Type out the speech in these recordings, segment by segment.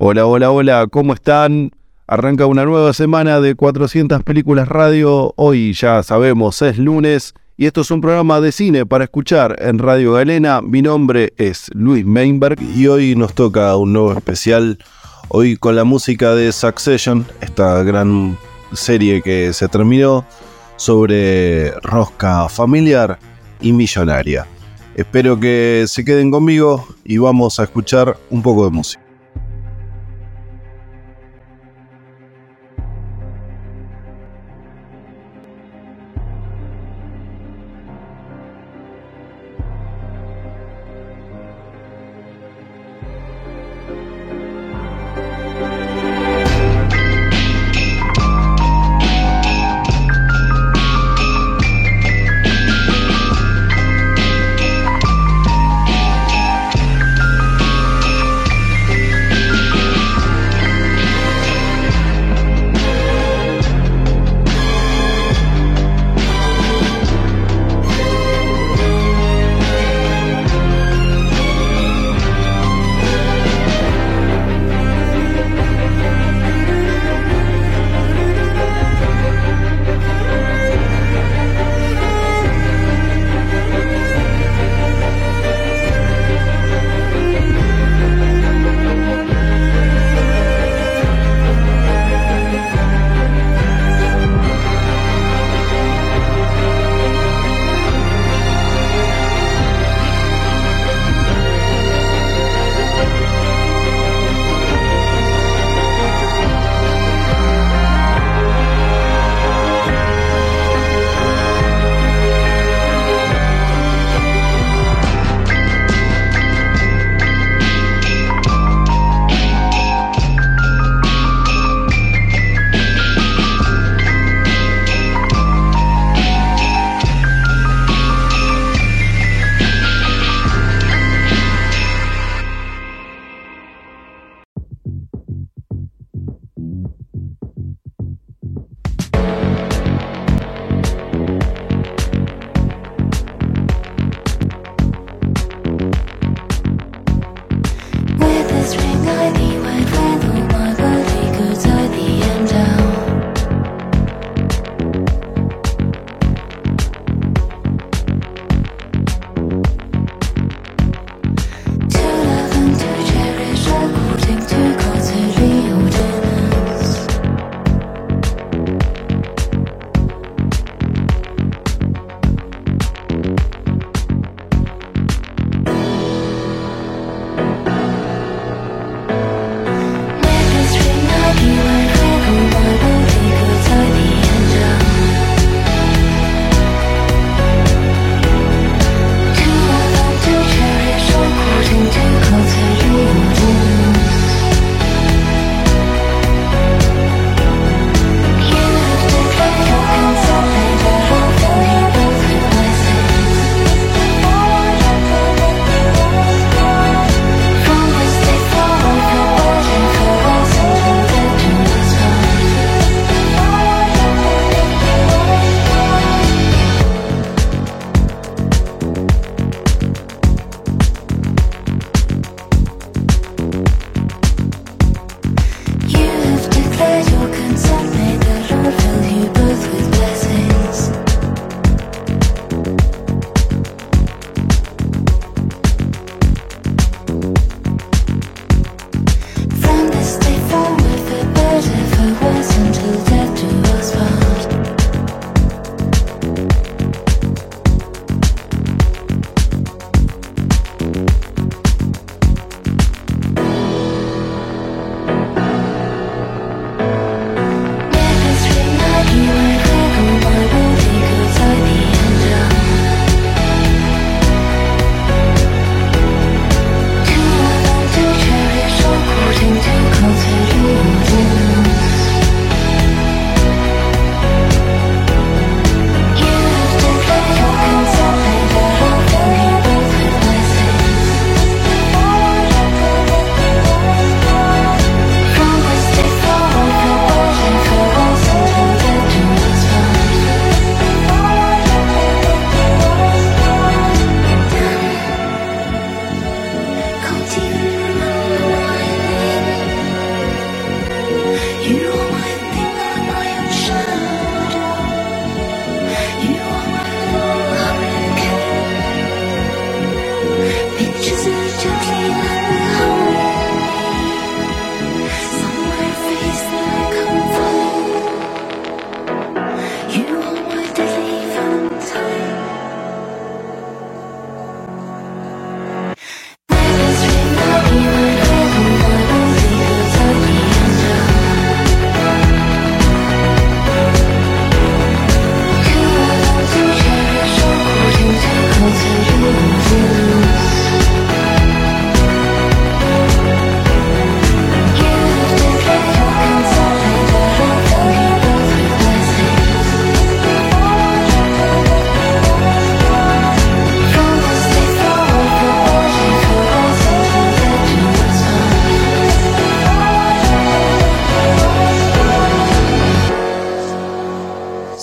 Hola, hola, hola, ¿cómo están? Arranca una nueva semana de 400 películas radio. Hoy ya sabemos, es lunes y esto es un programa de cine para escuchar en Radio Galena. Mi nombre es Luis Meinberg y hoy nos toca un nuevo especial. Hoy con la música de Succession, esta gran serie que se terminó sobre rosca familiar y millonaria. Espero que se queden conmigo y vamos a escuchar un poco de música.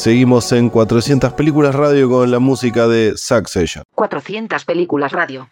Seguimos en 400 Películas Radio con la música de Succession. 400 Películas Radio.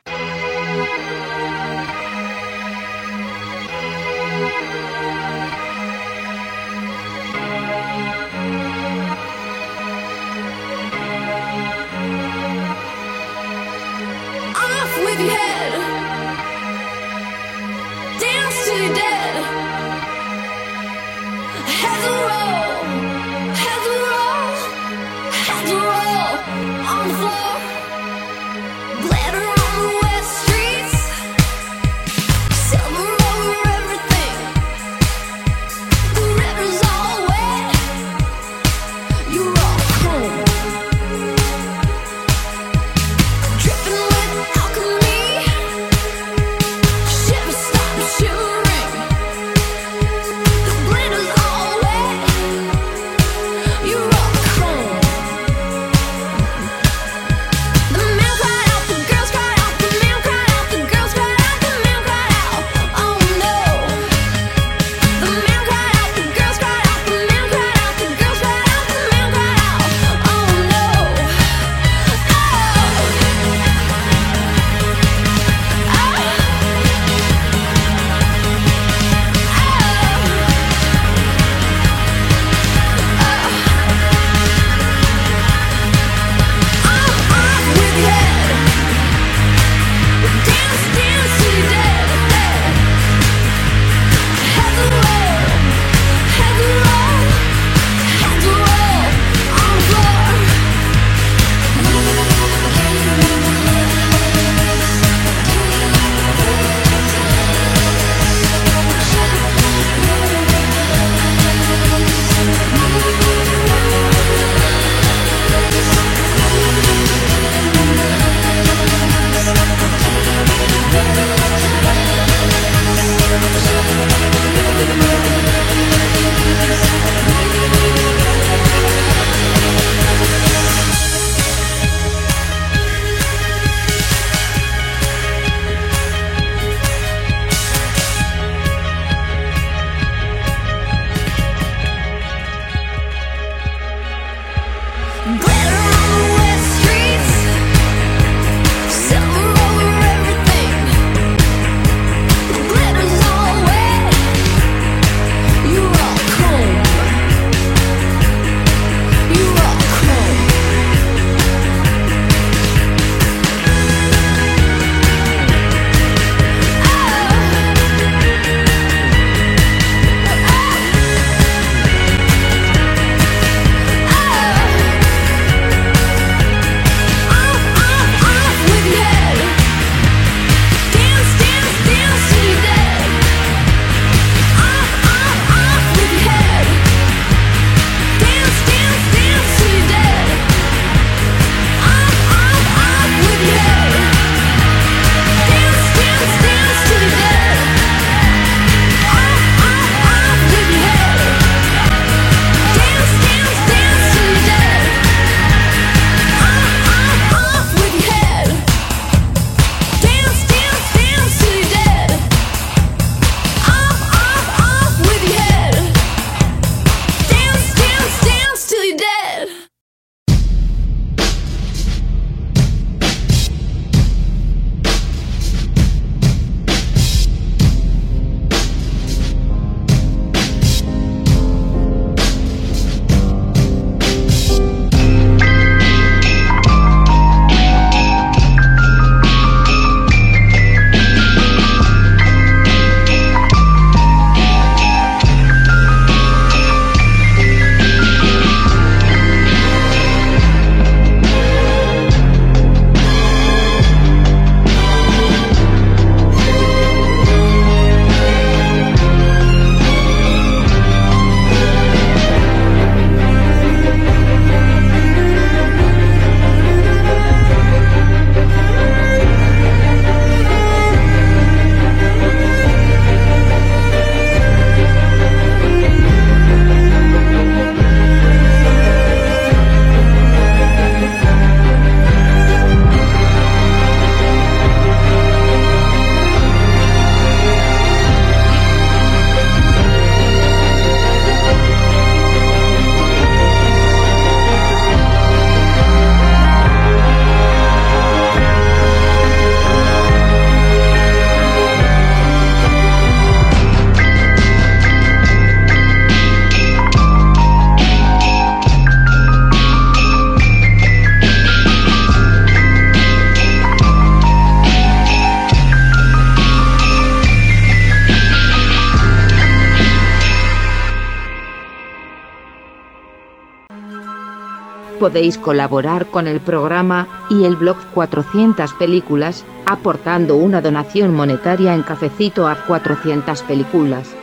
Podéis colaborar con el programa y el blog 400 Películas, aportando una donación monetaria en cafecito a 400 Películas.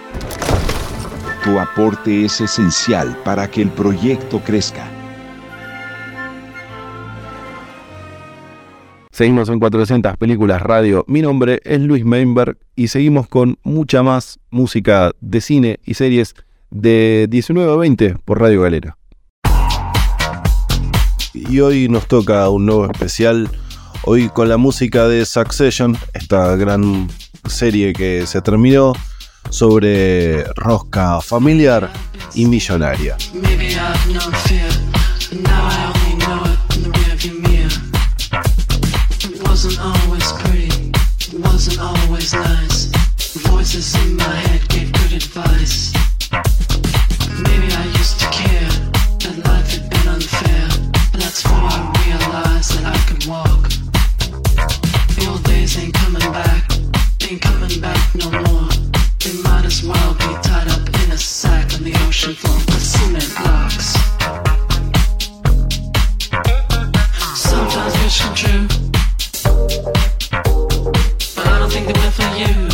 Tu aporte es esencial para que el proyecto crezca. Seguimos en 400 Películas Radio. Mi nombre es Luis Meinberg y seguimos con mucha más música de cine y series de 19 a 20 por Radio Galera. Y hoy nos toca un nuevo especial, hoy con la música de Succession, esta gran serie que se terminó sobre rosca familiar y millonaria. Ain't coming back no more. They might as well be tied up in a sack on the ocean floor cement blocks. Sometimes wish come true, but I don't think they will for you.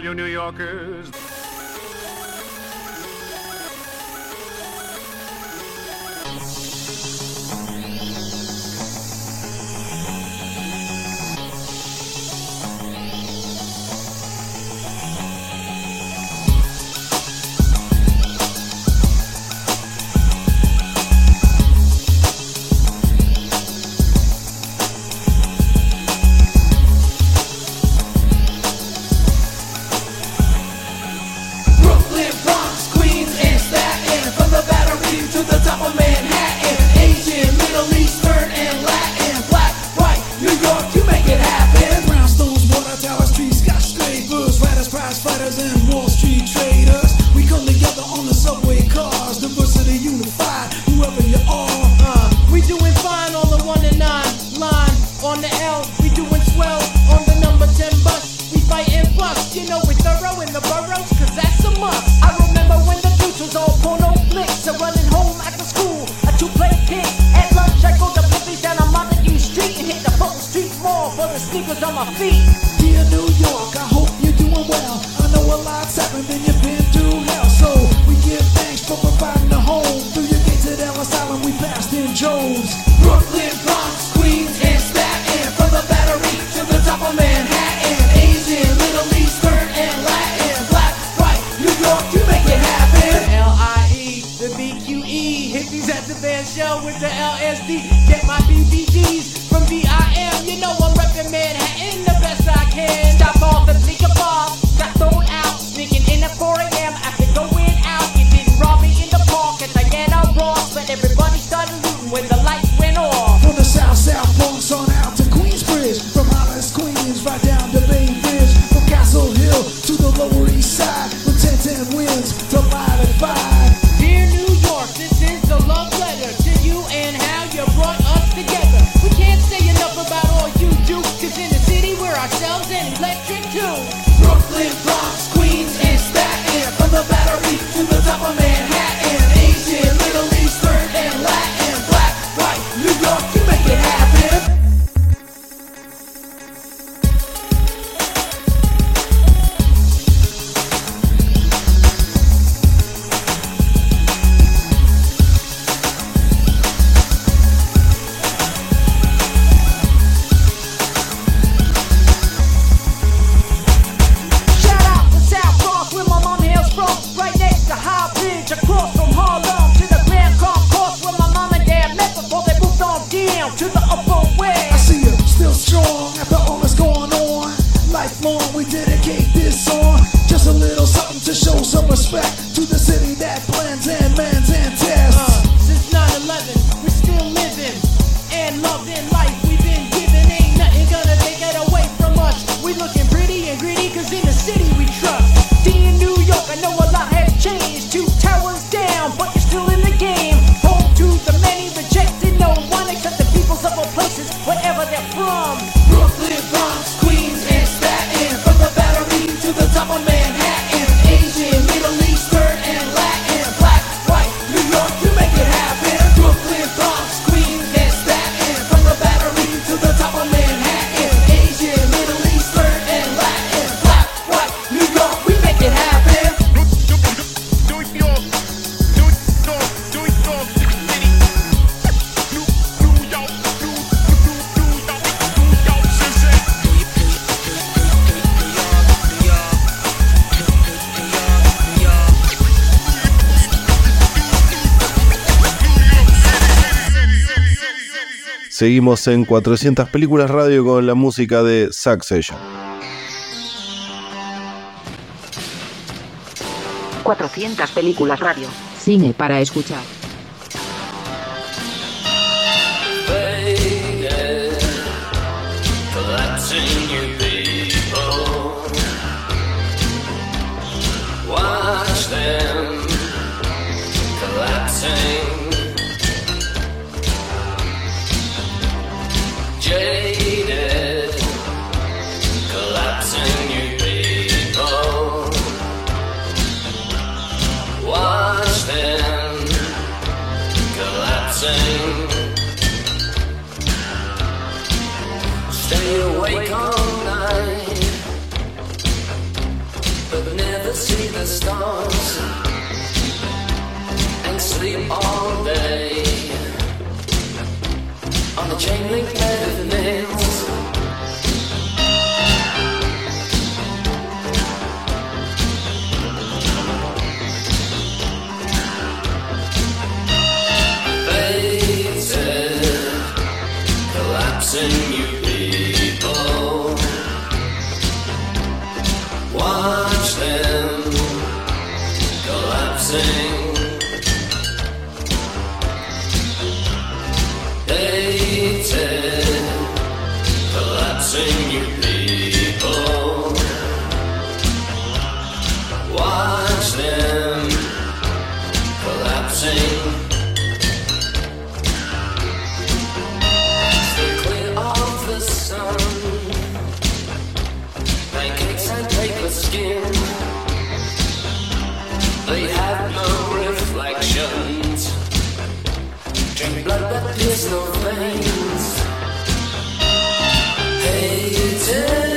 all you New Yorkers. my feet. Seguimos en 400 Películas Radio con la música de Succession. 400 Películas Radio. Cine para escuchar. skin. They have no reflections. Drink blood that pierces no veins. Hated.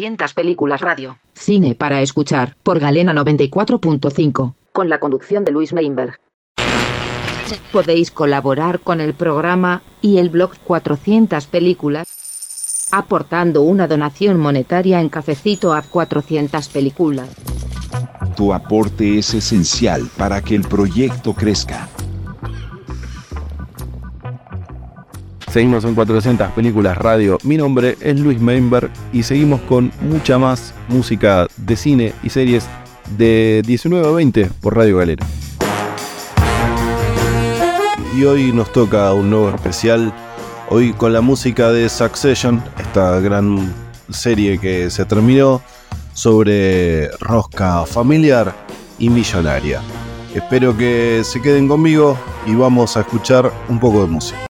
400 películas radio. Cine para escuchar, por Galena 94.5, con la conducción de Luis Meinberg. Podéis colaborar con el programa y el blog 400 películas aportando una donación monetaria en cafecito a 400 películas. Tu aporte es esencial para que el proyecto crezca. Seguimos en 400 películas radio. Mi nombre es Luis Meinberg y seguimos con mucha más música de cine y series de 19 a 20 por Radio Galera. Y hoy nos toca un nuevo especial. Hoy con la música de Succession, esta gran serie que se terminó sobre rosca familiar y millonaria. Espero que se queden conmigo y vamos a escuchar un poco de música.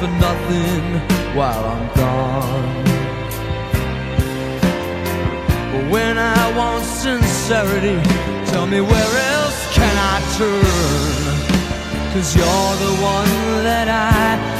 For nothing while I'm gone. But when I want sincerity, tell me where else can I turn? Cause you're the one that I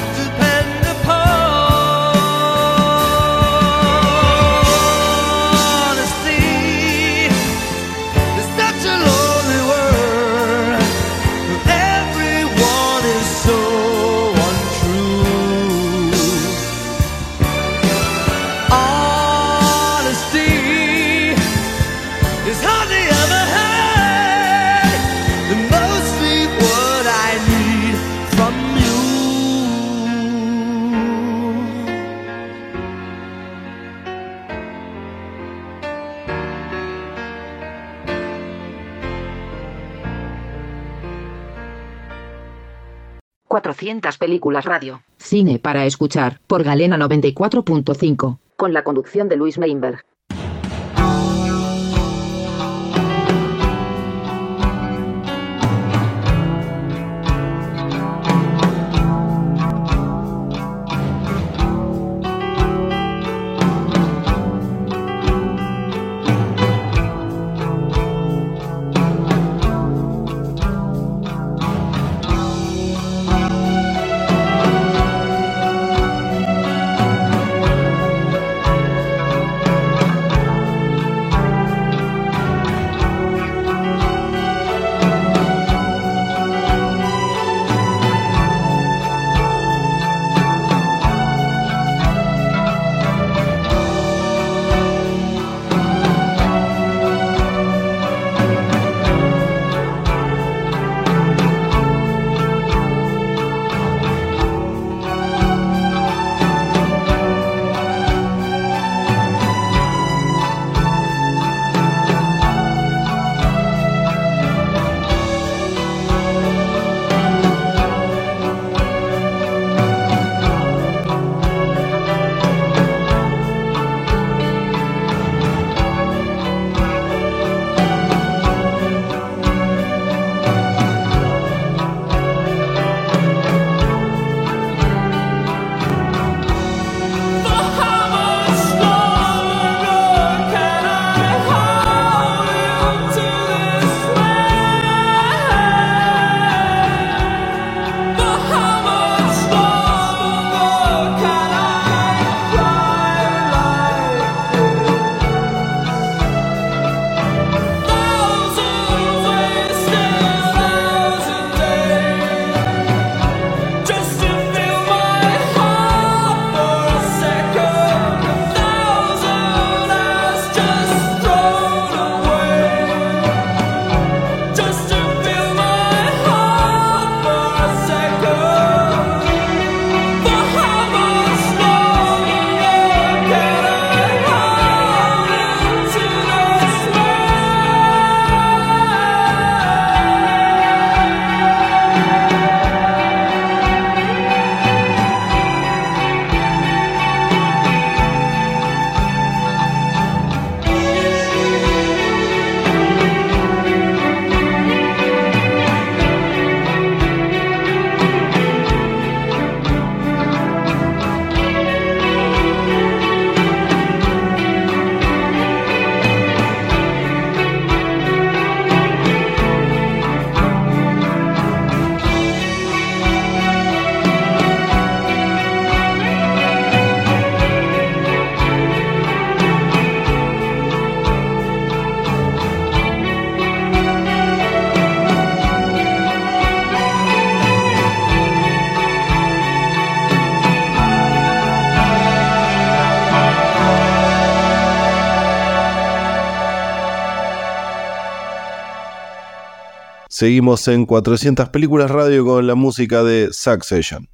200 películas radio. Cine para escuchar, por Galena 94.5. Con la conducción de Luis Meinberg. Seguimos en 400 Películas Radio con la música de Succession.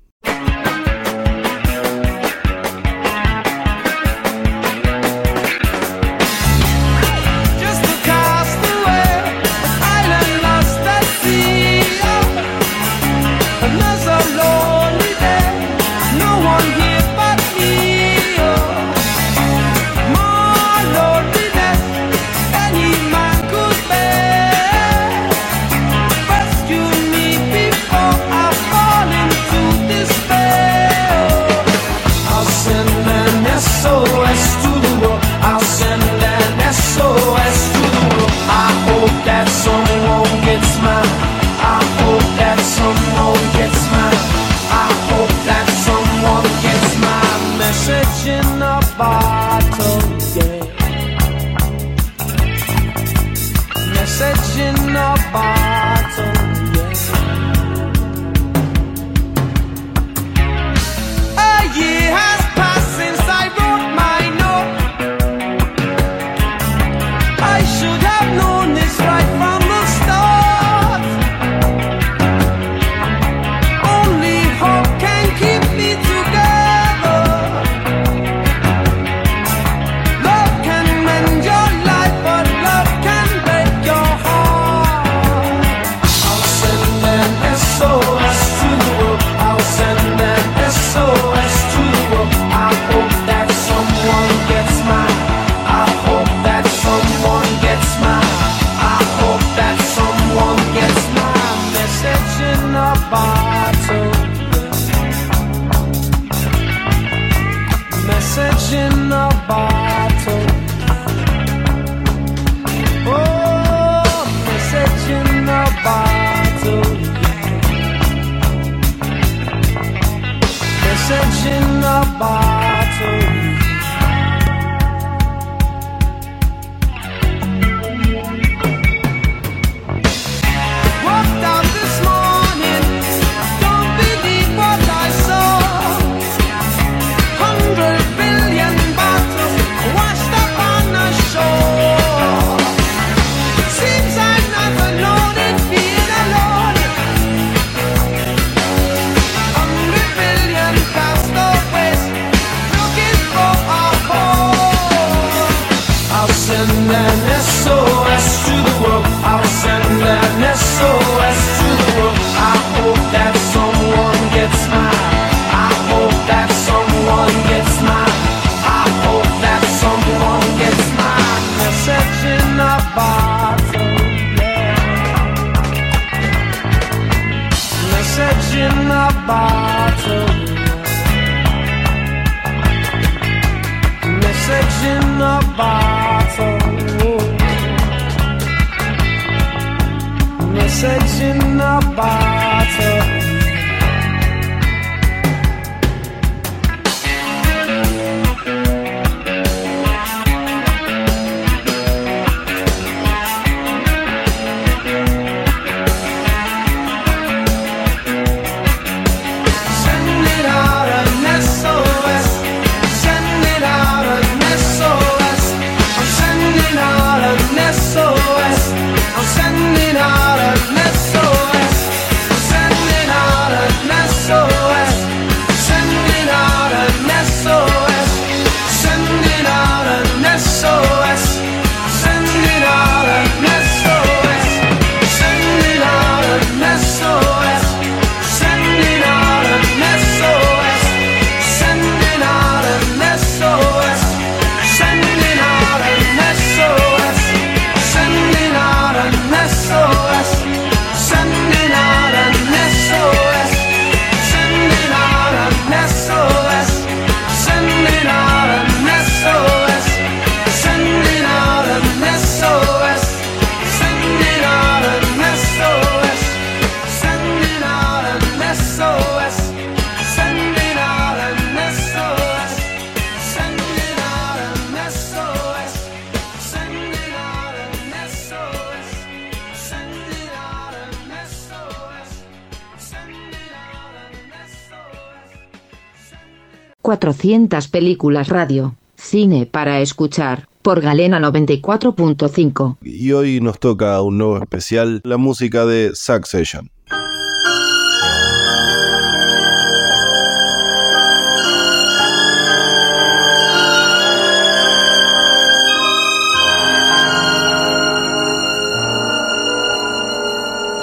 400 películas radio, cine para escuchar, por Galena 94.5. Y cuatro punto. Y hoy nos toca un nuevo especial, la música de Succession.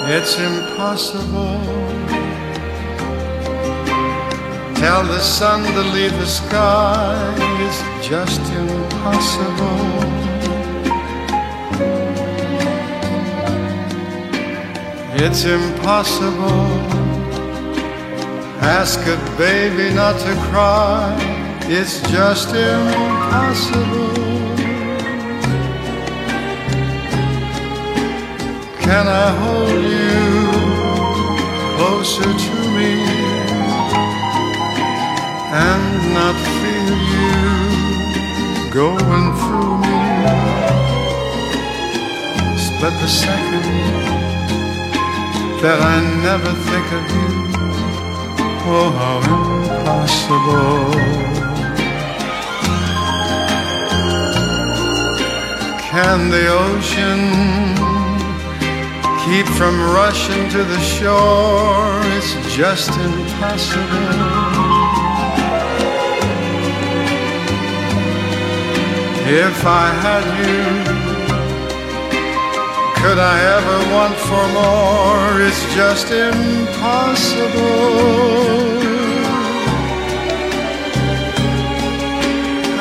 It's impossible. Tell the sun to leave the sky. It's just impossible. It's impossible. Ask a baby not to cry. It's just impossible. Can I hold you closer to and not feel you going through me? Split the second that I never think of you. Oh, how impossible. Can the ocean keep from rushing to the shore. It's just impossible. If I had you, could I ever want for more? It's just impossible.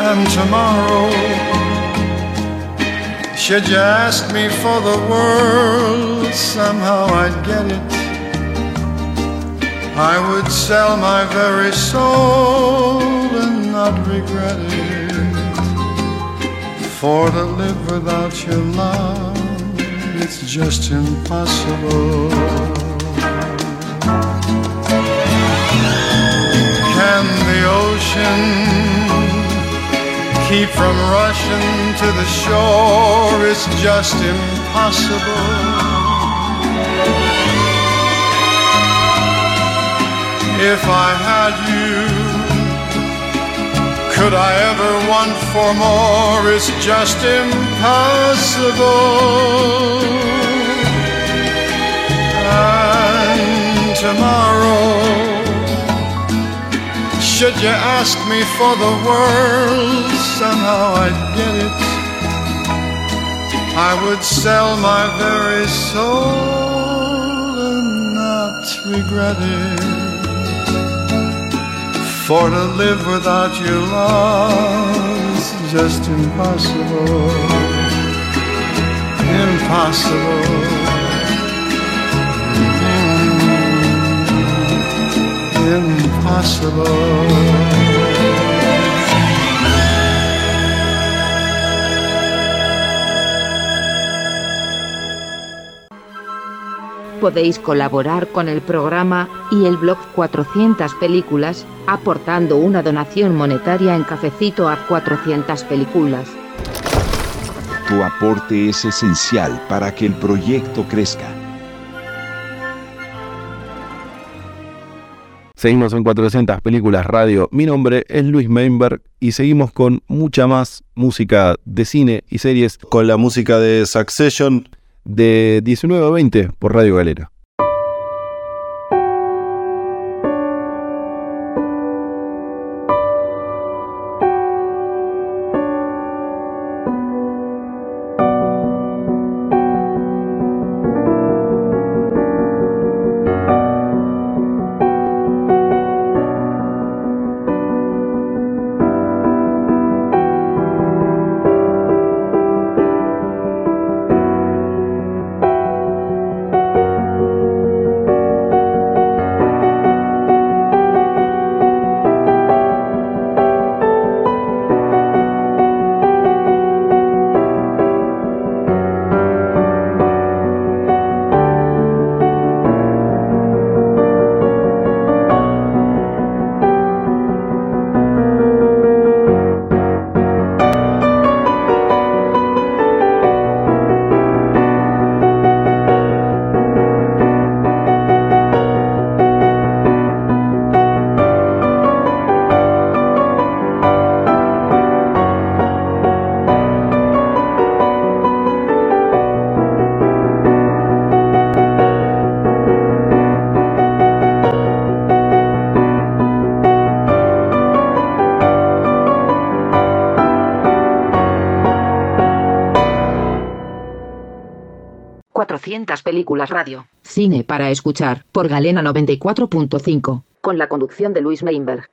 And tomorrow, should you ask me for the world, somehow I'd get it. I would sell my very soul and not regret it. For to live without your love, it's just impossible. Can the ocean keep from rushing to the shore is just impossible. If I had you, could I ever want for more? It's just impossible. And tomorrow, should you ask me for the world, somehow I'd get it. I would sell my very soul and not regret it. For to live without your love is just impossible. Impossible. Mm-hmm. impossible. Podéis colaborar con el programa y el blog 400 películas, aportando una donación monetaria en cafecito a 400 películas. Tu aporte es esencial para que el proyecto crezca. Seguimos en 400 películas radio. Mi nombre es Luis Meinberg y seguimos con mucha más música de cine y series con la música de Succession de 19 a 20 por Radio Galera. 400 películas radio. Cine para escuchar, por Galena 94.5, con la conducción de Luis Meinberg.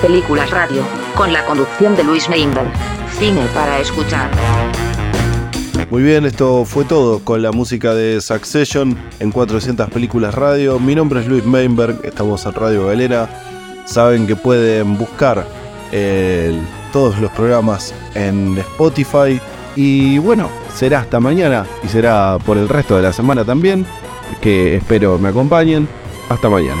Películas radio, con la conducción de Luis Meinberg. Cine para escuchar. Muy bien, esto fue todo con la música de Succession en 400 películas radio. Mi nombre es Luis Meinberg, estamos en Radio Galera. Saben que pueden buscar eh, todos los programas en Spotify. Y bueno, será hasta mañana y será por el resto de la semana también, que espero me acompañen. Hasta mañana.